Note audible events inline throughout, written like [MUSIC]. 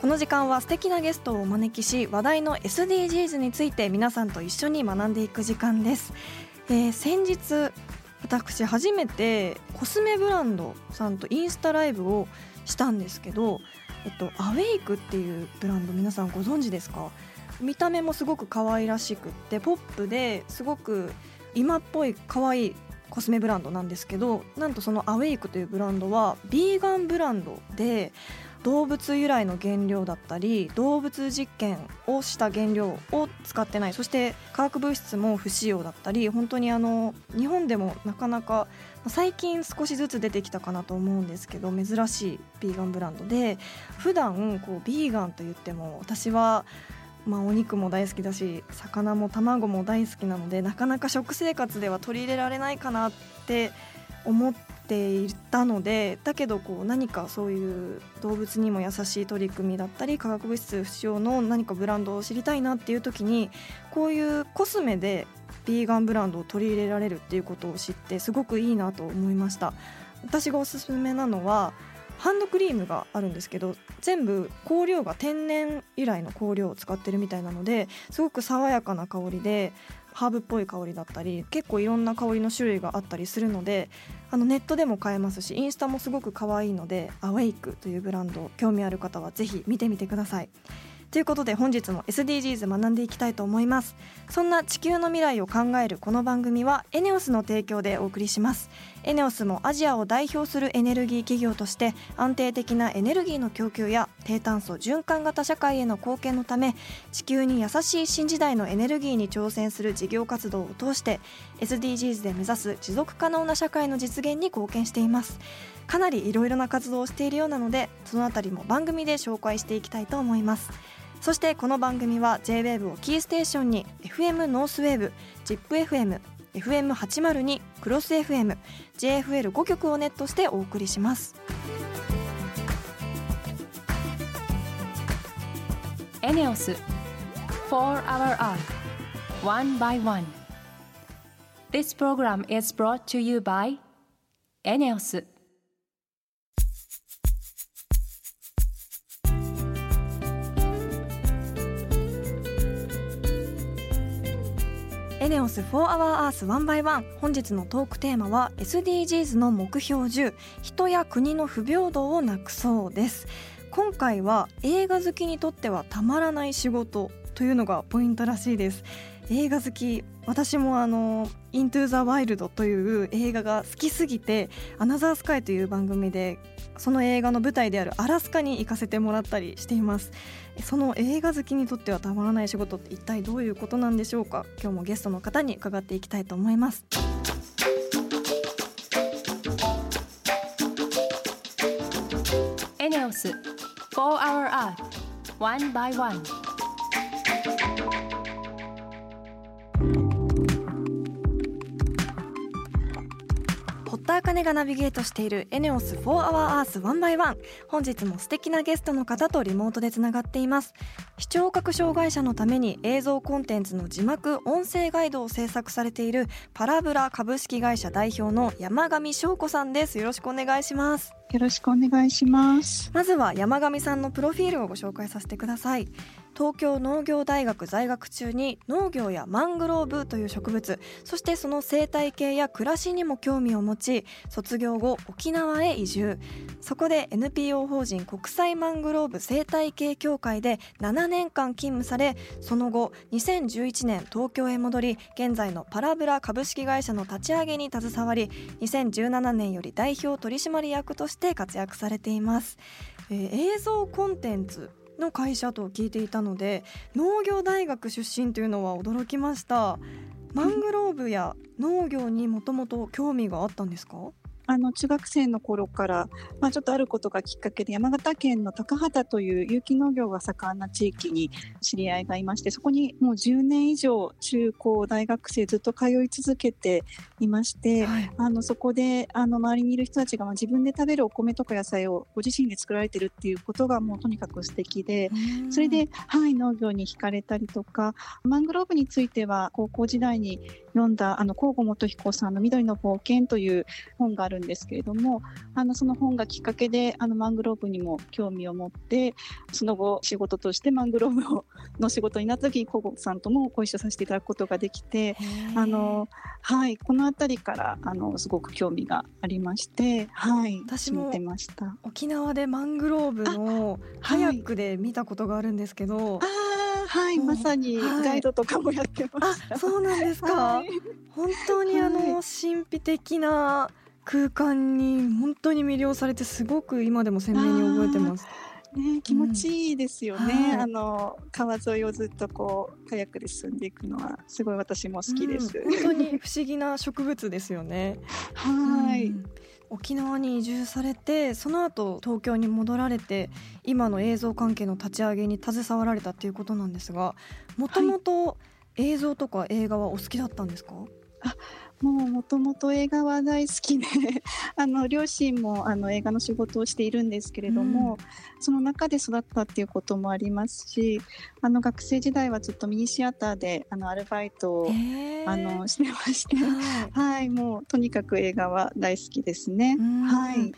この時間は素敵なゲストをお招きし話題の SDGs について皆さんと一緒に学んでいく時間です、えー先日私初めてコスメブランドさんとインスタライブをしたんですけど、えっと、アウェイクっていうブランド皆さんご存知ですか？見た目もすごく可愛らしくってポップですごく今っぽい可愛いコスメブランドなんですけどなんとそのアウェイクというブランドはビーガンブランドで動物由来の原料だったり動物実験をした原料を使ってない。そして化学物質も不使用だったり本当にあの日本でもなかなか最近少しずつ出てきたかなと思うんですけど珍しいビーガンブランドで普段こうビーガンと言っても私はまあ、お肉も大好きだし魚も卵も大好きなのでなかなか食生活では取り入れられないかなって思っていたのでだけどこう何かそういう動物にも優しい取り組みだったり化学物質不使用の何かブランドを知りたいなっていう時にこういうコスメでビーガンブランドを取り入れられるっていうことを知ってすごくいいなと思いました。私がおすすめなのはハンドクリームがあるんですけど全部香料が天然由来の香料を使ってるみたいなのですごく爽やかな香りでハーブっぽい香りだったり結構いろんな香りの種類があったりするのであのネットでも買えますしインスタもすごく可愛いのでアウェイクというブランド興味ある方はぜひ見てみてください。ということで本日も SDGs 学んでいきたいと思いますそんな地球の未来を考えるこの番組はエネオスの提供でお送りしますエネオスもアジアを代表するエネルギー企業として安定的なエネルギーの供給や低炭素循環型社会への貢献のため地球に優しい新時代のエネルギーに挑戦する事業活動を通して SDGs で目指す持続可能な社会の実現に貢献しています。かなりいろいろな活動をしているようなのでそのあたりも番組で紹介していきたいと思います。そしてこの番組は JWAVE をキーステーションに FM ノースウェーブ ZIPFM FM802 クロス FM JFL5 曲をネットしてお送りしますエネオス4 Hour Earth One by One This program is brought to you by エネオスエネオス4 Hour Earth 1 by 1本日のトークテーマは SDGs の目標10人や国の不平等をなくそうです。今回は映画好きにとってはたまらない仕事というのがポイントらしいです。映画好き。私もあの「イントゥ・ザ・ワイルド」という映画が好きすぎて「アナザースカイ」という番組でその映画の舞台であるアラスカに行かせてもらったりしています。その映画好きにとってはたまらない仕事って一体どういうことなんでしょうか？今日もゲストの方に伺っていきたいと思います。エネオス4 Hour Earth One by 1田茜がナビゲートしているエネオス4 Hour Earth 1 by 1本日も素敵なゲストの方とリモートでつながっています。視聴覚障害者のために映像コンテンツの字幕音声ガイドを制作されているパラブラ株式会社代表の山上翔子さんです。よろしくお願いします。よろしくお願いします。まずは山上さんのプロフィールをご紹介させてください東京農業大学在学中に農業やマングローブという植物そしてその生態系や暮らしにも興味を持ち卒業後沖縄へ移住。そこで NPO 法人国際マングローブ生態系協会で7年間勤務されその後2011年東京へ戻り現在のパラブラ株式会社の立ち上げに携わり2017年より代表取締役として活躍されています、えー映像コンテンツの会社と聞いていたので農業大学出身というのは驚きました。マングローブや農業にもともと興味があったんですか？あの中学生の頃から、まあ、ちょっとあることがきっかけで山形県の高畑という有機農業が盛んな地域に知り合いがいましてそこにもう10年以上中高大学生ずっと通い続けていまして、はい、あのそこであの周りにいる人たちがまあ自分で食べるお米とか野菜をご自身で作られてるっていうことがもうとにかく素敵でそれで、はい、農業に惹かれたりとかマングローブについては高校時代に読んだあの甲吾元彦さんの「緑の冒険」という本があるんですけれどもあのその本がきっかけであのマングローブにも興味を持ってその後仕事としてマングローブの仕事になった時に甲吾さんともご一緒させていただくことができてあの、はい、この辺りからあのすごく興味がありまして、はい、私も沖縄でマングローブのカヤックで見たことがあるんですけど。はいはい、まさにガイドとかもやってました。そうなんですか？[LAUGHS] はい、本当にあの、神秘的な空間に本当に魅了されてすごく今でも鮮明に覚えてます。ね、気持ちいいですよね、うんはい、あの川沿いをずっとこうカヤックで進んでいくのはすごい私も好きです、うん、本当に不思議な植物ですよね。はい、うん、沖縄に移住されてその後東京に戻られて今の映像関係の立ち上げに携わられたっていうことなんですがもともと映像とか映画はお好きだったんですか、はいあもうもともと映画は大好きで [LAUGHS] あの両親もあの映画の仕事をしているんですけれども、うん、その中で育ったっていうこともありますしあの学生時代はずっとミニシアターであのアルバイトをあのしてまして、はい、はい、もうとにかく映画は大好きですね。はい。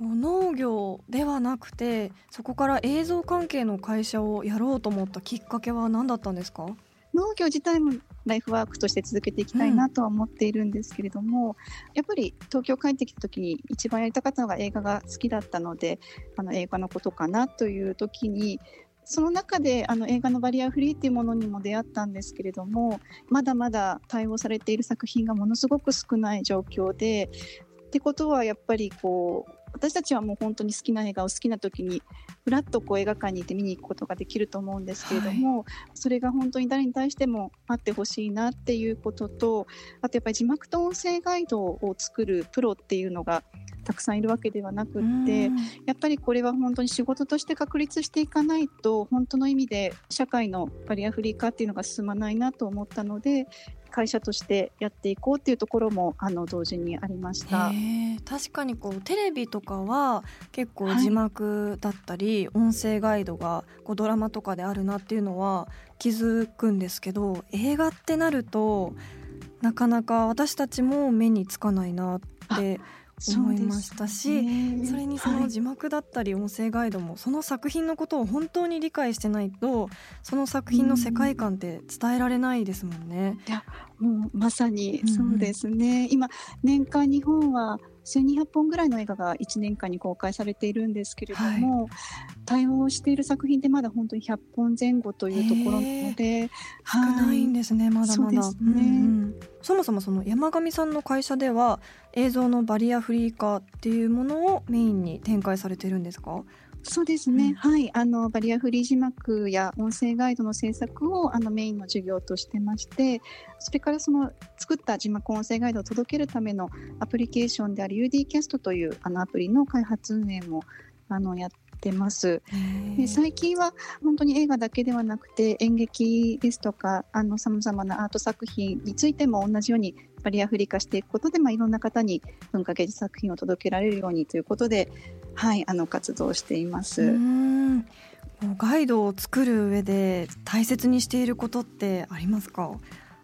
農業ではなくてそこから映像関係の会社をやろうと思ったきっかけは何だったんですか？農業自体もライフワークとして続けていきたいなとは思っているんですけれども、うん、やっぱり東京帰ってきた時に一番やりたかったのが映画が好きだったのであの映画のことかなという時にその中であの映画のバリアフリーっていうものにも出会ったんですけれどもまだまだ対応されている作品がものすごく少ない状況でってことはやっぱりこう私たちはもう本当に好きな映画を好きな時にふらっとこう映画館に行って見に行くことができると思うんですけれども、はい、それが本当に誰に対してもあってほしいなっていうこととあとやっぱり字幕と音声ガイドを作るプロっていうのがたくさんいるわけではなくってやっぱりこれは本当に仕事として確立していかないと本当の意味で社会のバリアフリー化っていうのが進まないなと思ったので会社としてやっていこうっていうところもあの同時にありました。確かにこうテレビとかは結構字幕だったり、はい、音声ガイドがこうドラマとかであるなっていうのは気づくんですけど映画ってなるとなかなか私たちも目につかないなって思いましたしそ,、れにその字幕だったり音声ガイドも、その作品のことを本当に理解してないとその作品の世界観って伝えられないですもんね。いやもうまさにそうですね、うん、今年間日本は1200本ぐらいの映画が1年間に公開されているんですけれども、はい、対応している作品ってまだ本当に100本前後というところなので、少ないんですねまだまだ。そ、ね。うんうん、そもそもその山上さんの会社では映像のバリアフリー化っていうものをメインに展開されてるんですか？そうですね、うん、はい。あのバリアフリー字幕や音声ガイドの制作をあのメインの授業としてましてそれからその作った字幕音声ガイドを届けるためのアプリケーションである UD キャストというあのアプリの開発運営もあのやってます。で最近は本当に映画だけではなくて演劇ですとかさまざまなアート作品についても同じようにバリアフリー化していくことで、まあ、いろんな方に文化芸術作品を届けられるようにということではい、あの活動しています。ガイドを作る上で大切にしていることってありますか？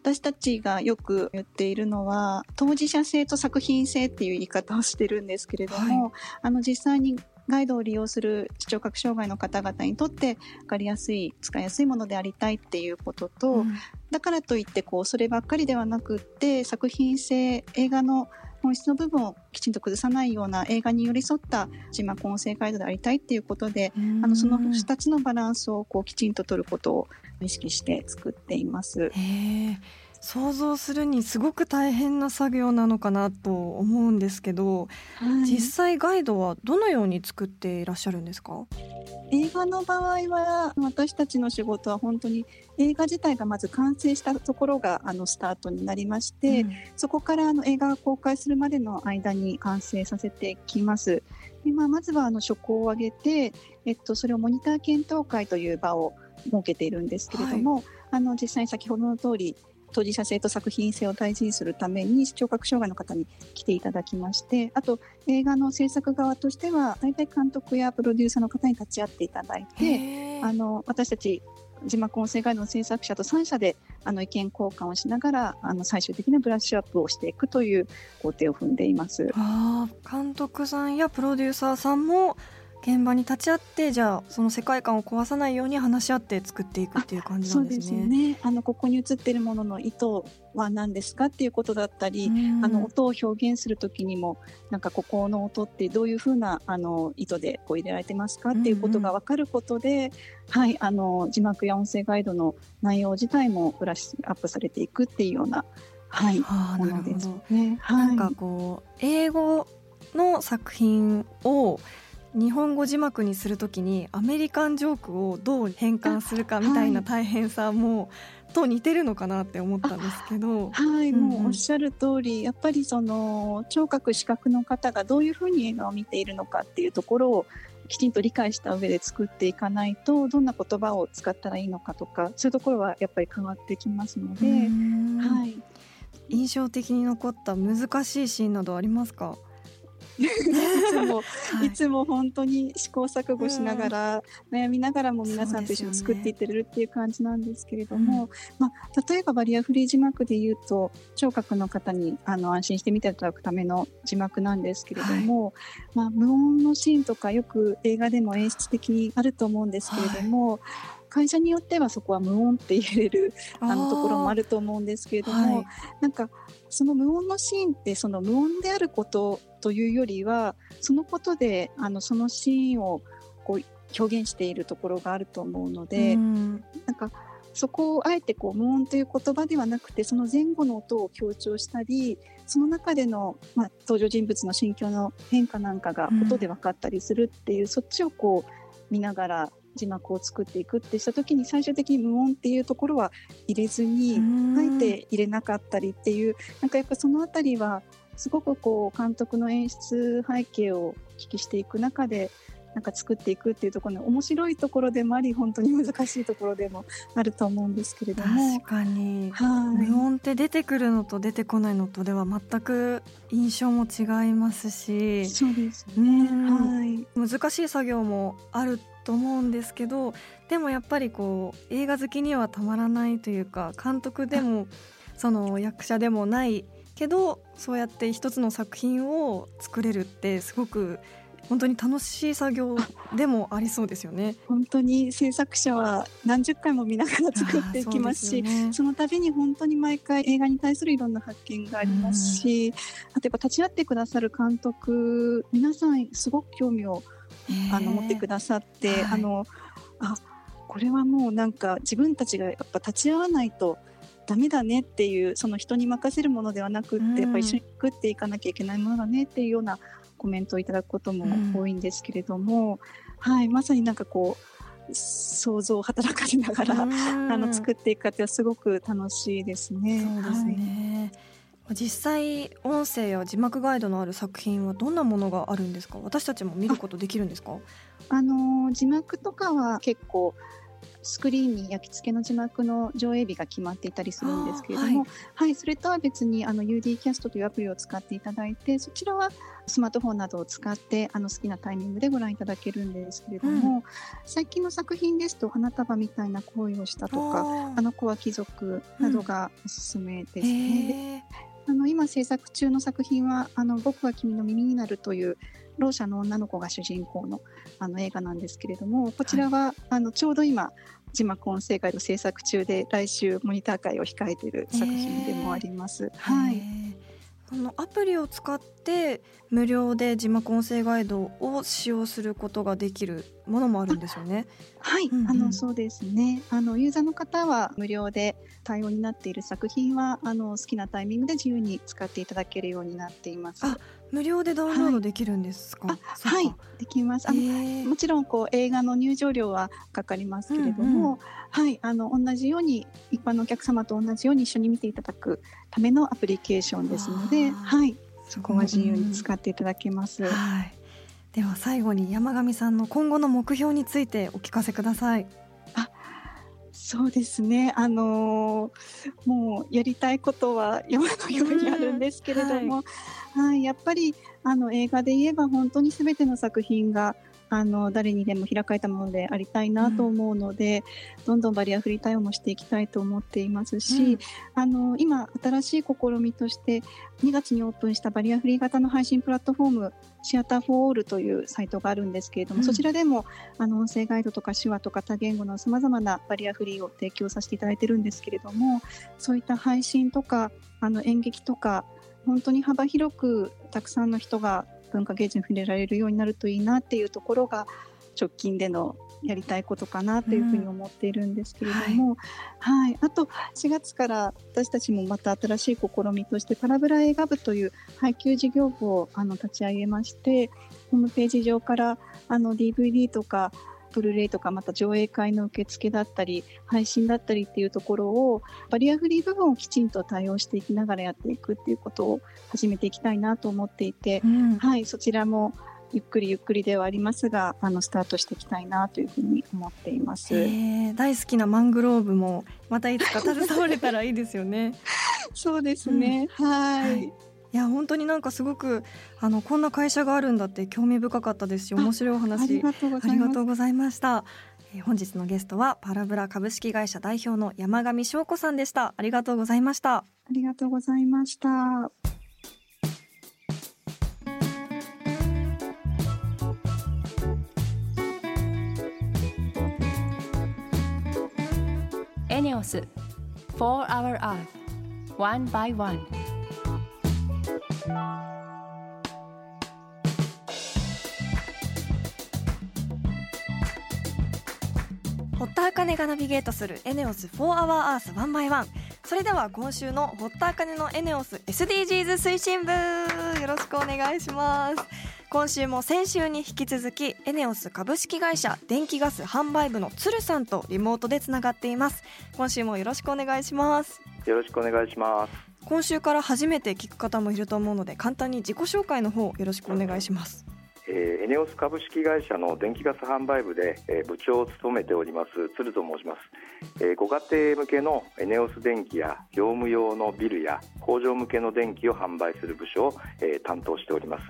私たちがよく言っているのは当事者性と作品性っていう言い方をしてるんですけれども、はい、あの実際にガイドを利用する視聴覚障害の方々にとって分かりやすい使いやすいものでありたいっていうことと、うん、だからといってこうそればっかりではなくって作品性映画の本質の部分をきちんと崩さないような映画に寄り添った字幕音声ガイドでありたいっていうことであのその2つのバランスをこうきちんと取ることを意識して作っています。想像するにすごく大変な作業なのかなと思うんですけど、はい、実際ガイドはどのように作っていらっしゃるんですか？映画の場合は私たちの仕事は本当に映画自体がまず完成したところがあのスタートになりまして、うん、そこからあの映画が公開するまでの間に完成させてきます。でまあ、まずはあの初稿を上げて、えっと、それをモニター検討会という場を設けているんですけれども、はい、あの実際に先ほどの通り当事者性と作品性を大事にするために視聴覚障害の方に来ていただきましてあと映画の制作側としては大体監督やプロデューサーの方に立ち会っていただいてあの私たち字幕音声ガイドの制作者と3社であの意見交換をしながらあの最終的なブラッシュアップをしていくという工程を踏んでいます。あ監督さんやプロデューサーさんも現場に立ち会ってじゃあその世界観を壊さないように話し合って作っていくっていう感じなんですね。そうですね。あのここに映っているものの意図は何ですかっていうことだったり、あの音を表現する時にもなんかここの音ってどういうふうなあの意図でこう入れられてますかっていうことが分かることで、はいあの字幕や音声ガイドの内容自体もブラッシュアップされていくっていうようなはい、はあ、ものですね。はい、なんかこう英語の作品を日本語字幕にするときにアメリカンジョークをどう変換するかみたいな大変さも、と似てるのかなって思ったんですけど。はい、うんうん、もうおっしゃる通りやっぱりその聴覚視覚の方がどういうふうに映画を見ているのかっていうところをきちんと理解した上で作っていかないとどんな言葉を使ったらいいのかとかそういうところはやっぱり変わってきますので、はい、印象的に残った難しいシーンなどありますか？いつも、はい、いつも本当に試行錯誤しながら、うん、悩みながらも皆さんと一緒に作っていってるっていう感じなんですけれども、ねまあ、例えばバリアフリー字幕で言うと聴覚の方にあの安心して見ていただくための字幕なんですけれども、はい、まあ、無音のシーンとかよく映画でも演出的にあると思うんですけれども、はい会社によってはそこは無音って言えるあのところもあると思うんですけれども、はい、なんかその無音のシーンってその無音であることというよりはそのことであのそのシーンをこう表現しているところがあると思うので、うん、なんかそこをあえてこう無音という言葉ではなくてその前後の音を強調したりその中での、まあ、登場人物の心境の変化なんかが音で分かったりするっていう、うん、そっちをこう見ながら字幕を作っていくってした時に最終的に無音っていうところは入れずにあえて入れなかったりっていうなんかやっぱその辺りはすごくこう監督の演出背景をお聞きしていく中でなんか作っていくっていうところの面白いところでもあり本当に難しいところでもあると思うんですけれども。確かに、はい、無音って出てくるのと出てこないのとでは全く印象も違いますし。そうですね、はい、難しい作業もあると思うんですけどでもやっぱりこう映画好きにはたまらないというか監督でも [LAUGHS] その役者でもないけどそうやって一つの作品を作れるってすごく本当に楽しい作業でもありそうですよね。[LAUGHS] 本当に制作者は何十回も見ながら作っていきますし、[LAUGHS] ね、その度に本当に毎回映画に対するいろんな発見がありますし、うん、あとやっぱ立ち会ってくださる監督皆さんすごく興味をあの持ってくださって、はい、あのあこれはもうなんか自分たちがやっぱ立ち会わないとダメだねっていうその人に任せるものではなくって、やっぱ一緒に作っていかなきゃいけないものだねっていうようなコメントをいただくことも多いんですけれども、うん、はい、まさになんかこう想像を働かせながら、あの作っていく過程はすごく楽しいですね。そうですね、はい、実際音声や字幕ガイドのある作品はどんなものがあるんですか？私たちも見ることできるんですか？あの字幕とかは結構スクリーンに焼き付けの字幕の上映日が決まっていたりするんですけれども、はい、はい、それとは別にあの UD キャストというアプリを使っていただいてそちらはスマートフォンなどを使ってあの好きなタイミングでご覧いただけるんですけれども、うん、最近の作品ですと花束みたいな恋をしたとかあの子は貴族などがおすすめですね。うん、あの今制作中の作品は「あの僕は君の耳になる」というろう者の女の子が主人公のあの映画なんですけれどもこちらは、はい、あのちょうど今字幕音声ガイド制作中で来週モニター会を控えている作品でもあります。はいあのアプリを使って無料で字幕音声ガイドを使用することができるものもあるんですよね。はい、うんうん、あのそうですね。あのユーザーの方は無料で対応になっている作品はあの好きなタイミングで自由に使っていただけるようになっています。あ、無料でダウンロードできるんですか？はい、はい、できます。あのもちろんこう映画の入場料はかかりますけれども、うんうん、はい、あの同じように一般のお客様と同じように一緒に見ていただくためのアプリケーションですので、はい、そこは自由に使っていただけます。うん、はい。では最後に山上さんの今後の目標についてお聞かせください。あ、そうですね。あのー、もうやりたいことは山のようにあるんですけれども、はい、はい、やっぱりあの映画で言えば本当にすべての作品があの誰にでも開かれたものでありたいなと思うので、うん、どんどんバリアフリー対応もしていきたいと思っていますし、うん、あの今新しい試みとして2月にオープンしたバリアフリー型の配信プラットフォームシアターフォーオールというサイトがあるんですけれども、うん、そちらでもあの音声ガイドとか手話とか多言語のさまざまなバリアフリーを提供させていただいてるんですけれどもそういった配信とかあの演劇とか本当に幅広くたくさんの人が文化芸術に触れられるようになるといいなっていうところが直近でのやりたいことかなというふうに思っているんですけれども、うんはい、はい、あと4月から私たちもまた新しい試みとしてパラブラ映画部という配給事業部をあの立ち上げましてホームページ上からあの DVD とかブルーレイとかまた上映会の受付だったり配信だったりっていうところをバリアフリー部分をきちんと対応していきながらやっていくっていうことを始めていきたいなと思っていて、うん、はいそちらもゆっくりゆっくりではありますがあのスタートしていきたいなというふうに思っています、大好きなマングローブもまたいつか携われたらいいですよね。[LAUGHS] そうですね、うん、はいいや本当になんかすごくあのこんな会社があるんだって興味深かったですし面白いお話ありがとうございました。え本日のゲストはパラブラ株式会社代表の山上翔子さんでした。ありがとうございました。ありがとうございました。エネオス For Our Earth One by One 堀田茜がナビゲートするエネオス4 Hour Earth 1 by 1それでは今週の堀田茜のエネオス SDGs 推進部よろしくお願いします。今週も先週に引き続きエネオス株式会社電気ガス販売部の鶴さんとリモートでつながっています。今週もよろしくお願いします。よろしくお願いします。今週から初めて聞く方もいると思うので簡単に自己紹介の方よろしくお願いします。えー、エネオス株式会社の電気ガス販売部で、えー、部長を務めております鶴と申します、えー、ご家庭向けのエネオス電気や業務用のビルや工場向けの電気を販売する部署を、えー、担当しております。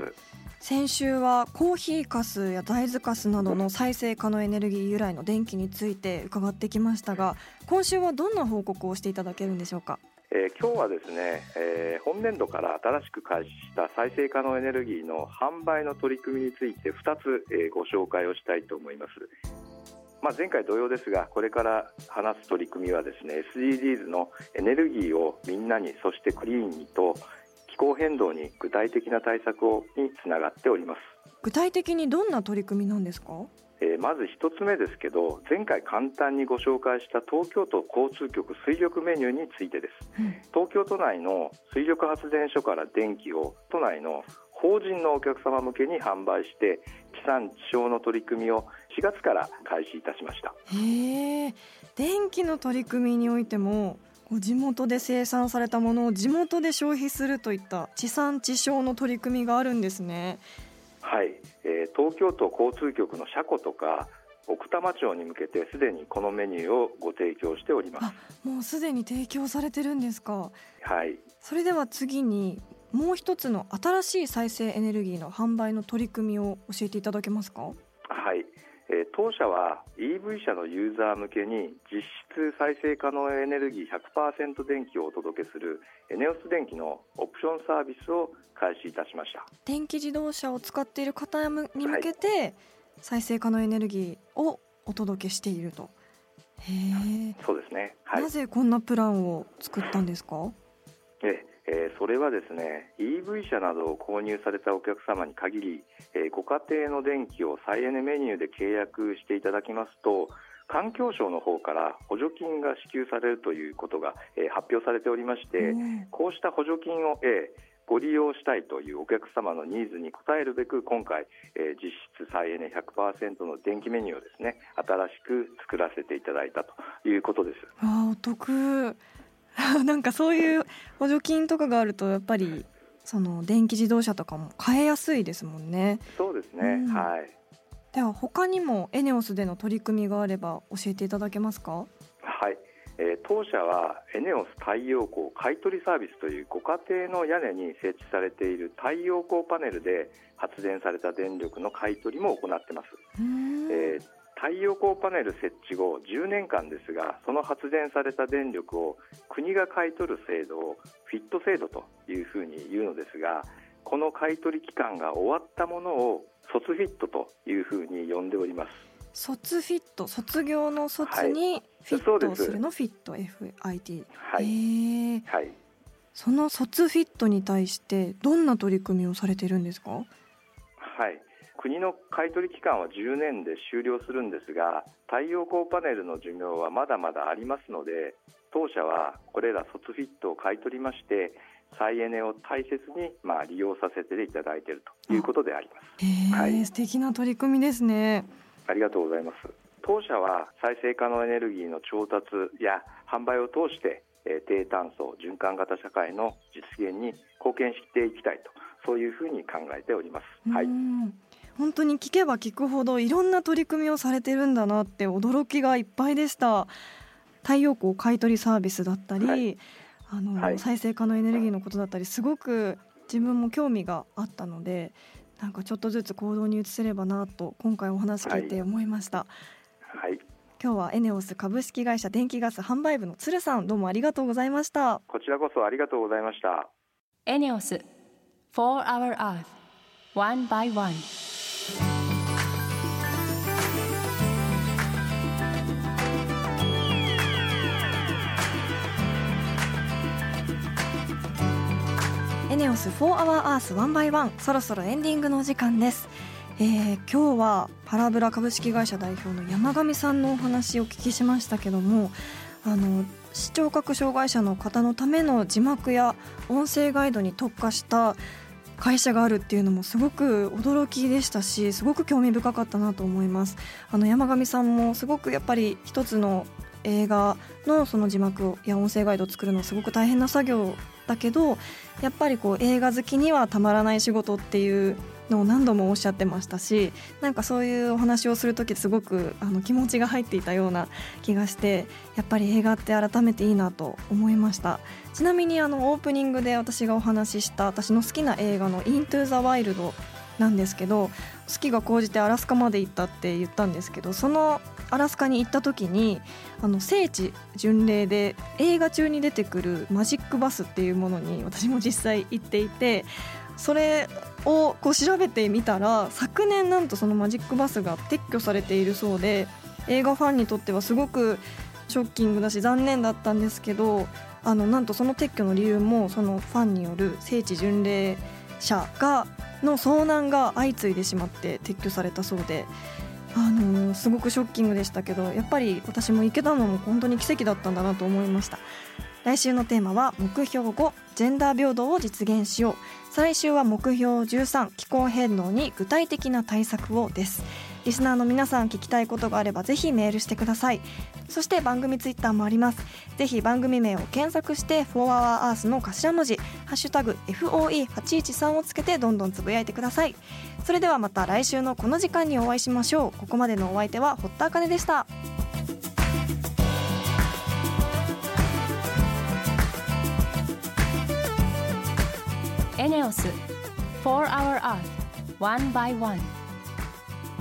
先週はコーヒーかすや大豆かすなどの再生可能エネルギー由来の電気について伺ってきましたが今週はどんな報告をしていただけるんでしょうか？えー、今日はですね、えー、本年度から新しく開始した再生可能エネルギーの販売の取り組みについて2つ、えー、ご紹介をしたいと思います。まあ、前回同様ですがこれから話す取り組みはですね SDGs のエネルギーをみんなにそしてクリーンにと気候変動に具体的な対策をにつながっております具体的にどんな取り組みなんですか？えー、まず1つ目ですけど前回簡単にご紹介した東京都交通局水力メニューについてです、うん、東京都内の水力発電所から電気を都内の法人のお客様向けに販売して地産地消の取り組みを4月から開始いたしました。へえ電気の取り組みにおいても地元で生産されたものを地元で消費するといった地産地消の取り組みがあるんですねはい、えー、東京都交通局の車庫とか奥多摩町に向けてすでにこのメニューをご提供しております。もうすでに提供されてるんですか。はい。それでは次にもう一つの新しい再生エネルギーの販売の取り組みを教えていただけますか。はいえ当社は EV 車のユーザー向けに実質再生可能エネルギー100%電気をお届けするエネオス電気のオプションサービスを開始いたしました。電気自動車を使っている方に向けて、再生可能エネルギーをお届けしていると。へそうですね、はい、なぜこんなプランを作ったんですか？ええー、それはですね EV 車などを購入されたお客様に限り、えー、ご家庭の電気を再エネメニューで契約していただきますと環境省の方から補助金が支給されるということが、えー、発表されておりまして、うん、こうした補助金を、えー、ご利用したいというお客様のニーズに応えるべく今回、えー、実質再エネ100%の電気メニューをですね新しく作らせていただいたということです。あお得 [LAUGHS] なんかそういう補助金とかがあるとやっぱりその電気自動車とかも買えやすいですもんね。そうですね、うん、はい。では他にもエネオスでの取り組みがあれば教えていただけますか？はい。えー、当社はエネオス太陽光買取サービスというご家庭の屋根に設置されている太陽光パネルで発電された電力の買取も行っています、えー、太陽光パネル設置後10年間ですがその発電された電力を国が買い取る制度をフィット制度というふうに言うのですがこの買取期間が終わったものを卒フィットというふうに呼んでおります。卒フィット卒業の卒にフィットをするの、はい、フィット FIT はい、はい、その卒フィットに対してどんな取り組みをされているんですか？はい国の買取期間は10年で終了するんですが太陽光パネルの寿命はまだまだありますので当社はこれら卒フィットを買い取りまして再エネを大切にまあ利用させていただいているということであります。はい、素敵な取り組みですね。ありがとうございます。当社は再生可能エネルギーの調達や販売を通して低炭素循環型社会の実現に貢献していきたいとそういうふうに考えております。はい。本当に聞けば聞くほどいろんな取り組みをされてるんだなって驚きがいっぱいでした。太陽光買取サービスだったり、はい、あの、はい、再生可能エネルギーのことだったりすごく自分も興味があったのでなんかちょっとずつ行動に移せればなと今回お話聞いて思いました。はい、はい今日はエネオス株式会社電気ガス販売部の鶴さんどうもありがとうございました。こちらこそありがとうございました。エネオス4 Hour Earth One by One エネオス4 Hour Earth One by One そろそろエンディングのお時間です。えー、今日はパラブラ株式会社代表の山上さんのお話をお聞きしましたけどもあの視聴覚障害者の方のための字幕や音声ガイドに特化した会社があるっていうのもすごく驚きでしたしすごく興味深かったなと思います。あの山上さんもすごくやっぱり一つの映画のその字幕や音声ガイドを作るのはすごく大変な作業だけどやっぱりこう映画好きにはたまらない仕事っていうのを何度もおっしゃってましたしなんかそういうお話をする時すごくあの気持ちが入っていたような気がしてやっぱり映画って改めていいなと思いました。ちなみにあのオープニングで私がお話しした私の好きな映画の「イントゥ・ザ・ワイルド」なんですけど好きが高じてアラスカまで行ったって言ったんですけどそのアラスカに行った時にあの聖地巡礼で映画中に出てくるマジックバスっていうものに私も実際行っていてそれをこう調べてみたら昨年なんとそのマジックバスが撤去されているそうで映画ファンにとってはすごくショッキングだし残念だったんですけどあのなんとその撤去の理由もそのファンによる聖地巡礼者がの遭難が相次いでしまって撤去されたそうで。あの、すごくショッキングでしたけどやっぱり私も行けたのも本当に奇跡だったんだなと思いました。来週のテーマは目標5ジェンダー平等を実現しよう。最終は目標13気候変動に具体的な対策をです。リスナーの皆さん聞きたいことがあればぜひメールしてください。そして番組ツイッターもあります。ぜひ番組名を検索して「4HourEarth」の頭文字「ハッシュタグ #FOE813」をつけてどんどんつぶやいてください。それではまた来週のこの時間にお会いしましょう。ここまでのお相手は堀田茜でした。エネオス4 Hour Earth One by One.